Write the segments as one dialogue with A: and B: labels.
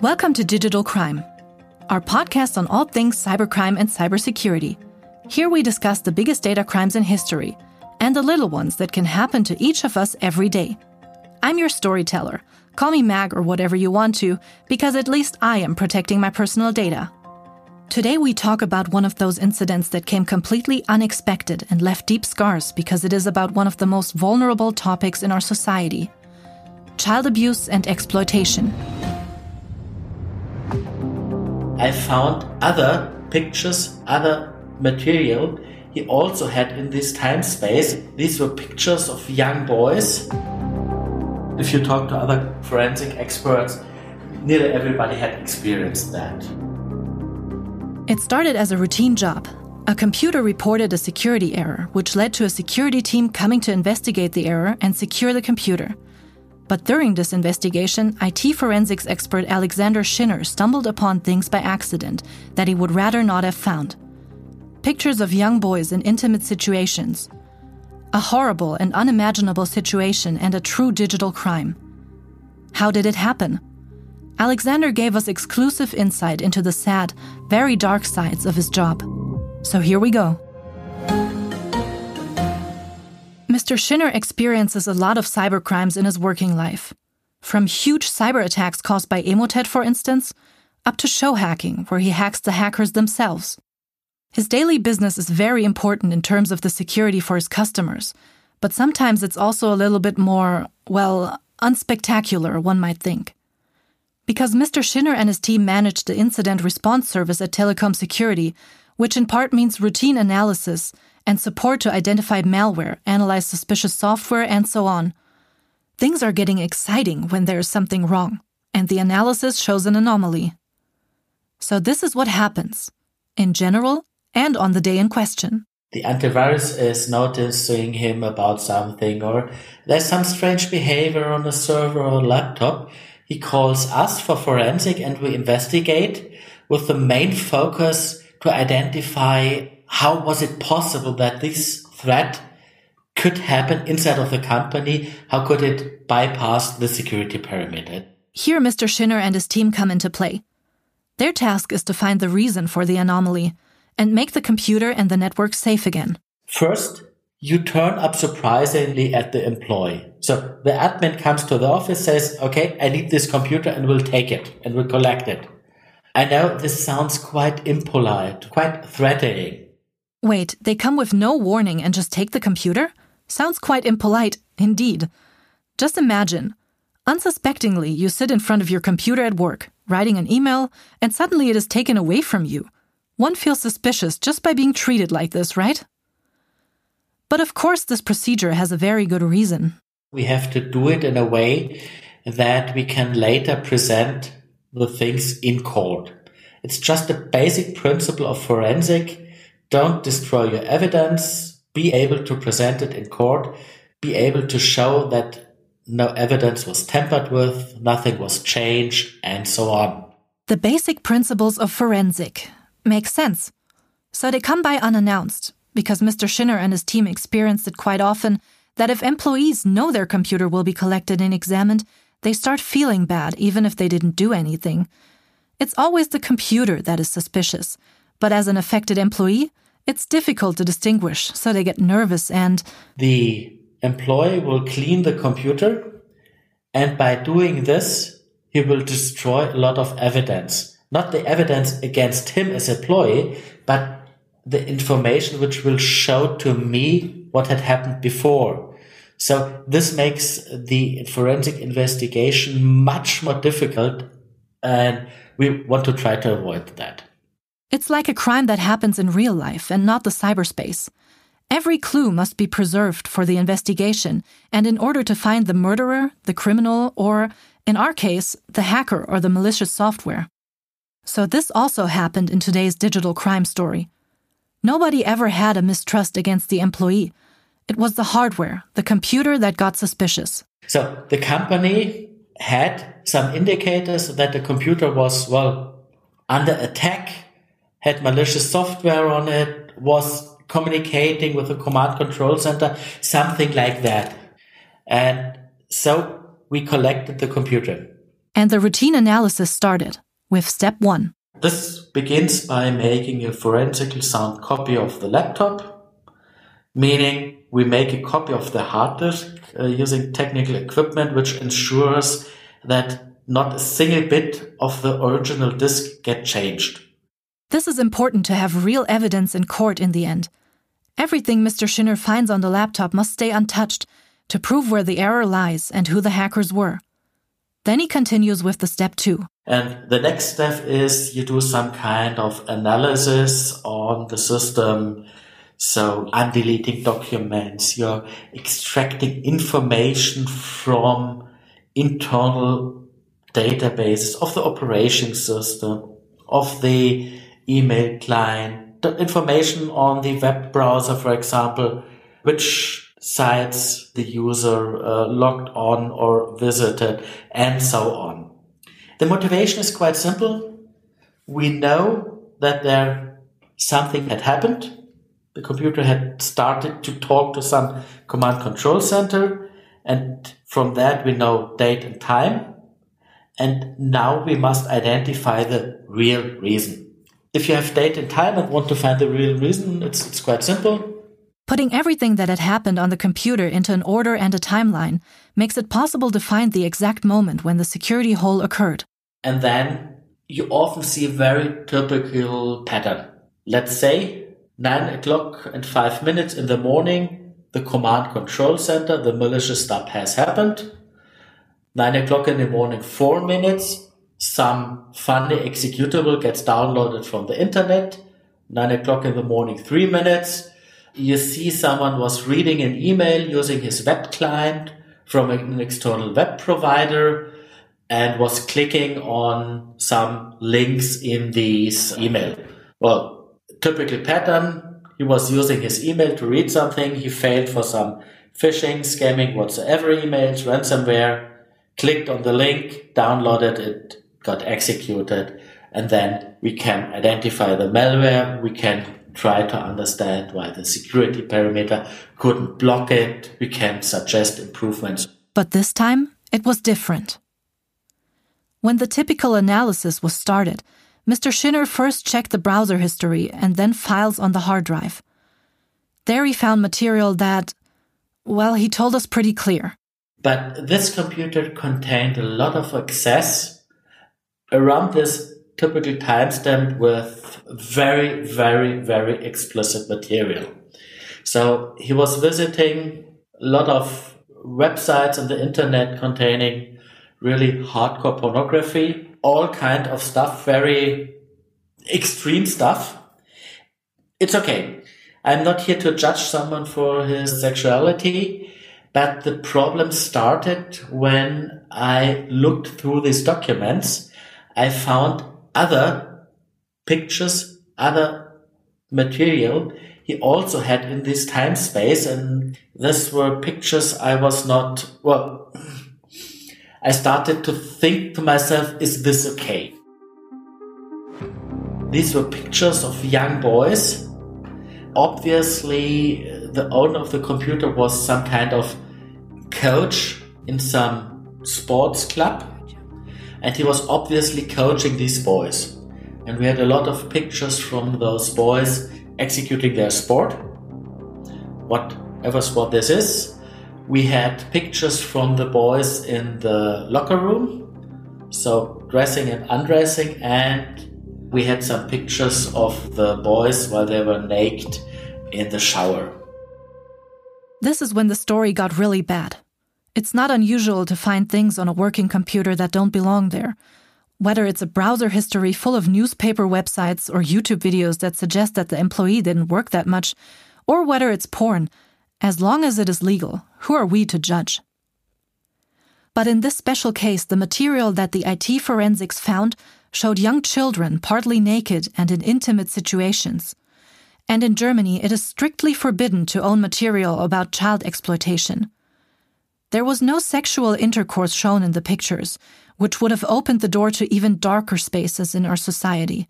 A: Welcome to Digital Crime, our podcast on all things cybercrime and cybersecurity. Here we discuss the biggest data crimes in history and the little ones that can happen to each of us every day. I'm your storyteller. Call me Mag or whatever you want to, because at least I am protecting my personal data. Today we talk about one of those incidents that came completely unexpected and left deep scars because it is about one of the most vulnerable topics in our society child abuse and exploitation.
B: I found other pictures, other material he also had in this time space. These were pictures of young boys. If you talk to other forensic experts, nearly everybody had experienced that.
A: It started as a routine job. A computer reported a security error, which led to a security team coming to investigate the error and secure the computer. But during this investigation, IT forensics expert Alexander Schinner stumbled upon things by accident that he would rather not have found. Pictures of young boys in intimate situations. A horrible and unimaginable situation and a true digital crime. How did it happen? Alexander gave us exclusive insight into the sad, very dark sides of his job. So here we go. Mr. Schinner experiences a lot of cybercrimes in his working life. From huge cyber attacks caused by Emotet, for instance, up to show hacking, where he hacks the hackers themselves. His daily business is very important in terms of the security for his customers, but sometimes it's also a little bit more, well, unspectacular, one might think. Because Mr. Schinner and his team managed the incident response service at Telekom Security, which in part means routine analysis and support to identify malware, analyze suspicious software, and so on. Things are getting exciting when there is something wrong, and the analysis shows an anomaly. So, this is what happens, in general and on the day in question.
B: The antivirus is noticing him about something, or there's some strange behavior on a server or laptop. He calls us for forensic and we investigate with the main focus to identify how was it possible that this threat could happen inside of the company? How could it bypass the security perimeter?
A: Here, Mr. Schinner and his team come into play. Their task is to find the reason for the anomaly and make the computer and the network safe again.
B: First, you turn up surprisingly at the employee. So the admin comes to the office, says, okay, I need this computer and we'll take it and we'll collect it. I know this sounds quite impolite, quite threatening.
A: Wait, they come with no warning and just take the computer? Sounds quite impolite, indeed. Just imagine. Unsuspectingly, you sit in front of your computer at work, writing an email, and suddenly it is taken away from you. One feels suspicious just by being treated like this, right? But of course, this procedure has a very good reason.
B: We have to do it in a way that we can later present the things in court. It's just a basic principle of forensic don't destroy your evidence. Be able to present it in court. Be able to show that no evidence was tampered with, nothing was changed, and so on.
A: The basic principles of forensic make sense. So they come by unannounced, because Mr. Schinner and his team experienced it quite often that if employees know their computer will be collected and examined, they start feeling bad even if they didn't do anything. It's always the computer that is suspicious, but as an affected employee, it's difficult to distinguish, so they get nervous and.
B: The employee will clean the computer, and by doing this, he will destroy a lot of evidence. Not the evidence against him as employee, but the information which will show to me what had happened before. So this makes the forensic investigation much more difficult and we want to try to avoid that.
A: It's like a crime that happens in real life and not the cyberspace. Every clue must be preserved for the investigation, and in order to find the murderer, the criminal, or, in our case, the hacker or the malicious software. So, this also happened in today's digital crime story. Nobody ever had a mistrust against the employee. It was the hardware, the computer, that got suspicious.
B: So, the company had some indicators that the computer was, well, under attack had malicious software on it, was communicating with the command control center, something like that. And so we collected the computer.
A: And the routine analysis started with step one.
B: This begins by making a forensically sound copy of the laptop, meaning we make a copy of the hard disk uh, using technical equipment which ensures that not a single bit of the original disk get changed.
A: This is important to have real evidence in court in the end. Everything Mr. Schinner finds on the laptop must stay untouched to prove where the error lies and who the hackers were. Then he continues with the step two.
B: And the next step is you do some kind of analysis on the system. So undeleting documents, you're extracting information from internal databases of the operation system, of the email client, the information on the web browser, for example, which sites the user uh, logged on or visited, and so on. The motivation is quite simple. We know that there something had happened. The computer had started to talk to some command control center, and from that we know date and time. And now we must identify the real reason if you have date and time and want to find the real reason, it's, it's quite simple.
A: Putting everything that had happened on the computer into an order and a timeline makes it possible to find the exact moment when the security hole occurred.
B: And then you often see a very typical pattern. Let's say 9 o'clock and 5 minutes in the morning, the command control center, the malicious stuff has happened. 9 o'clock in the morning, 4 minutes, some funny executable gets downloaded from the internet. Nine o'clock in the morning, three minutes. You see someone was reading an email using his web client from an external web provider and was clicking on some links in these email. Well, typical pattern. He was using his email to read something. He failed for some phishing, scamming, whatsoever emails, ransomware, clicked on the link, downloaded it, got executed. And then we can identify the malware. We can try to understand why the security parameter couldn't block it. We can suggest improvements.
A: But this time it was different. When the typical analysis was started, Mr. Schinner first checked the browser history and then files on the hard drive. There he found material that, well, he told us pretty clear.
B: But this computer contained a lot of access around this typical timestamp with very, very, very explicit material. So he was visiting a lot of websites on the internet containing really hardcore pornography, all kind of stuff, very extreme stuff. It's okay. I'm not here to judge someone for his sexuality, but the problem started when I looked through these documents I found other pictures, other material he also had in this time space. And these were pictures I was not, well, I started to think to myself, is this okay? These were pictures of young boys. Obviously, the owner of the computer was some kind of coach in some sports club and he was obviously coaching these boys. And we had a lot of pictures from those boys executing their sport, whatever sport this is. We had pictures from the boys in the locker room, so dressing and undressing, and we had some pictures of the boys while they were naked in the shower.
A: This is when the story got really bad. It's not unusual to find things on a working computer that don't belong there. Whether it's a browser history full of newspaper websites or YouTube videos that suggest that the employee didn't work that much, or whether it's porn, as long as it is legal, who are we to judge? But in this special case, the material that the IT forensics found showed young children partly naked and in intimate situations. And in Germany, it is strictly forbidden to own material about child exploitation. There was no sexual intercourse shown in the pictures, which would have opened the door to even darker spaces in our society.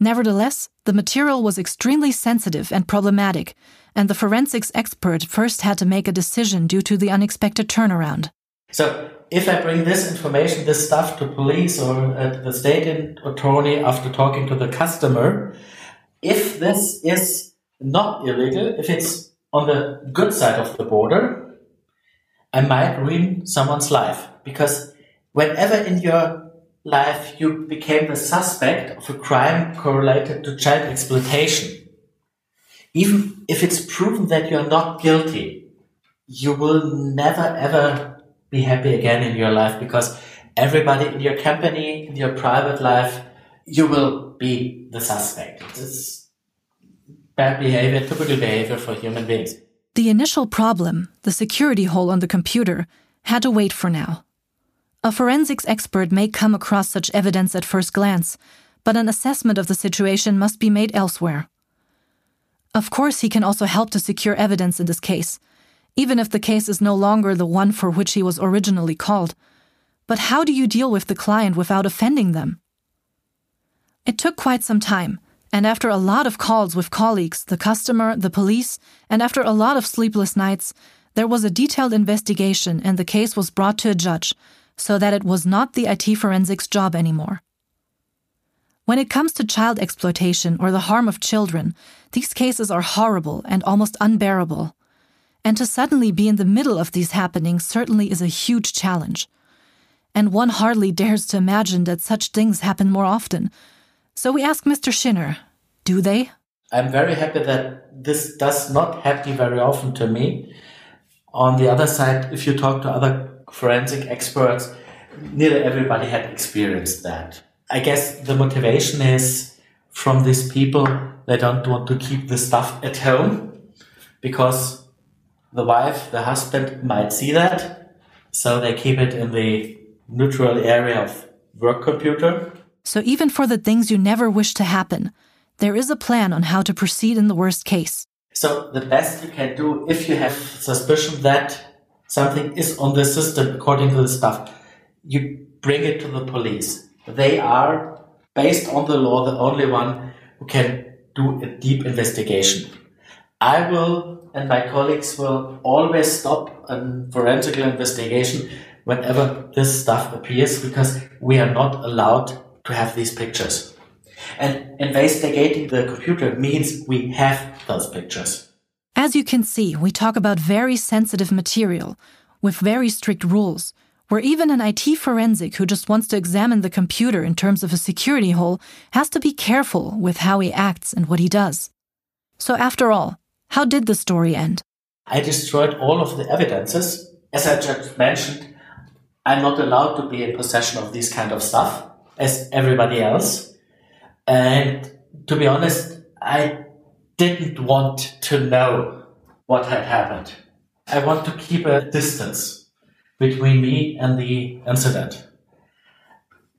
A: Nevertheless, the material was extremely sensitive and problematic, and the forensics expert first had to make a decision due to the unexpected turnaround.
B: So if I bring this information, this stuff to police or uh, the state attorney after talking to the customer, if this is not illegal, if it's on the good side of the border, I might ruin someone's life because whenever in your life you became the suspect of a crime correlated to child exploitation, even if it's proven that you're not guilty, you will never ever be happy again in your life because everybody in your company, in your private life, you will be the suspect. It's bad behavior, typical behavior for human beings.
A: The initial problem, the security hole on the computer, had to wait for now. A forensics expert may come across such evidence at first glance, but an assessment of the situation must be made elsewhere. Of course, he can also help to secure evidence in this case, even if the case is no longer the one for which he was originally called. But how do you deal with the client without offending them? It took quite some time, and after a lot of calls with colleagues, the customer, the police, and after a lot of sleepless nights, there was a detailed investigation and the case was brought to a judge so that it was not the IT forensics job anymore. When it comes to child exploitation or the harm of children, these cases are horrible and almost unbearable. And to suddenly be in the middle of these happenings certainly is a huge challenge. And one hardly dares to imagine that such things happen more often. So we ask Mr. Schinner, do they?
B: I'm very happy that this does not happen very often to me. On the other side, if you talk to other forensic experts, nearly everybody had experienced that. I guess the motivation is from these people, they don't want to keep the stuff at home because the wife, the husband might see that, so they keep it in the neutral area of work computer.
A: So even for the things you never wish to happen, there is a plan on how to proceed in the worst case.
B: So the best you can do if you have suspicion that something is on the system according to the stuff, you bring it to the police. They are, based on the law, the only one who can do a deep investigation. I will and my colleagues will always stop a forensic investigation whenever this stuff appears because we are not allowed to have these pictures. And investigating the computer means we have those pictures.
A: As you can see, we talk about very sensitive material with very strict rules, where even an IT forensic who just wants to examine the computer in terms of a security hole has to be careful with how he acts and what he does. So, after all, how did the story end?
B: I destroyed all of the evidences. As I just mentioned, I'm not allowed to be in possession of this kind of stuff as everybody else. And to be honest, I didn't want to know what had happened. I want to keep a distance between me and the incident.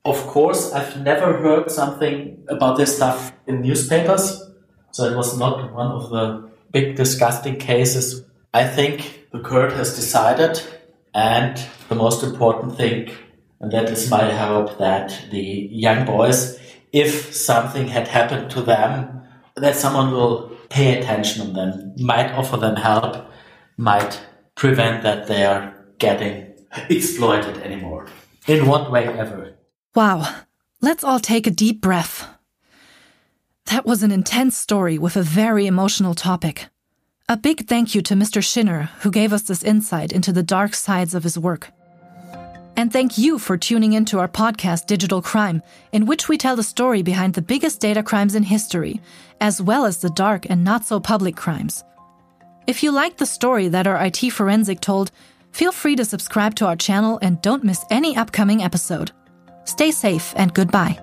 B: Of course, I've never heard something about this stuff in newspapers, so it was not one of the big disgusting cases. I think the court has decided, and the most important thing, and that is my hope, that the young boys, if something had happened to them, that someone will pay attention on them, might offer them help, might prevent that they are getting exploited anymore. In what way ever.
A: Wow. Let's all take a deep breath. That was an intense story with a very emotional topic. A big thank you to Mr. Schinner, who gave us this insight into the dark sides of his work. And thank you for tuning into our podcast, Digital Crime, in which we tell the story behind the biggest data crimes in history, as well as the dark and not so public crimes. If you like the story that our IT forensic told, feel free to subscribe to our channel and don't miss any upcoming episode. Stay safe and goodbye.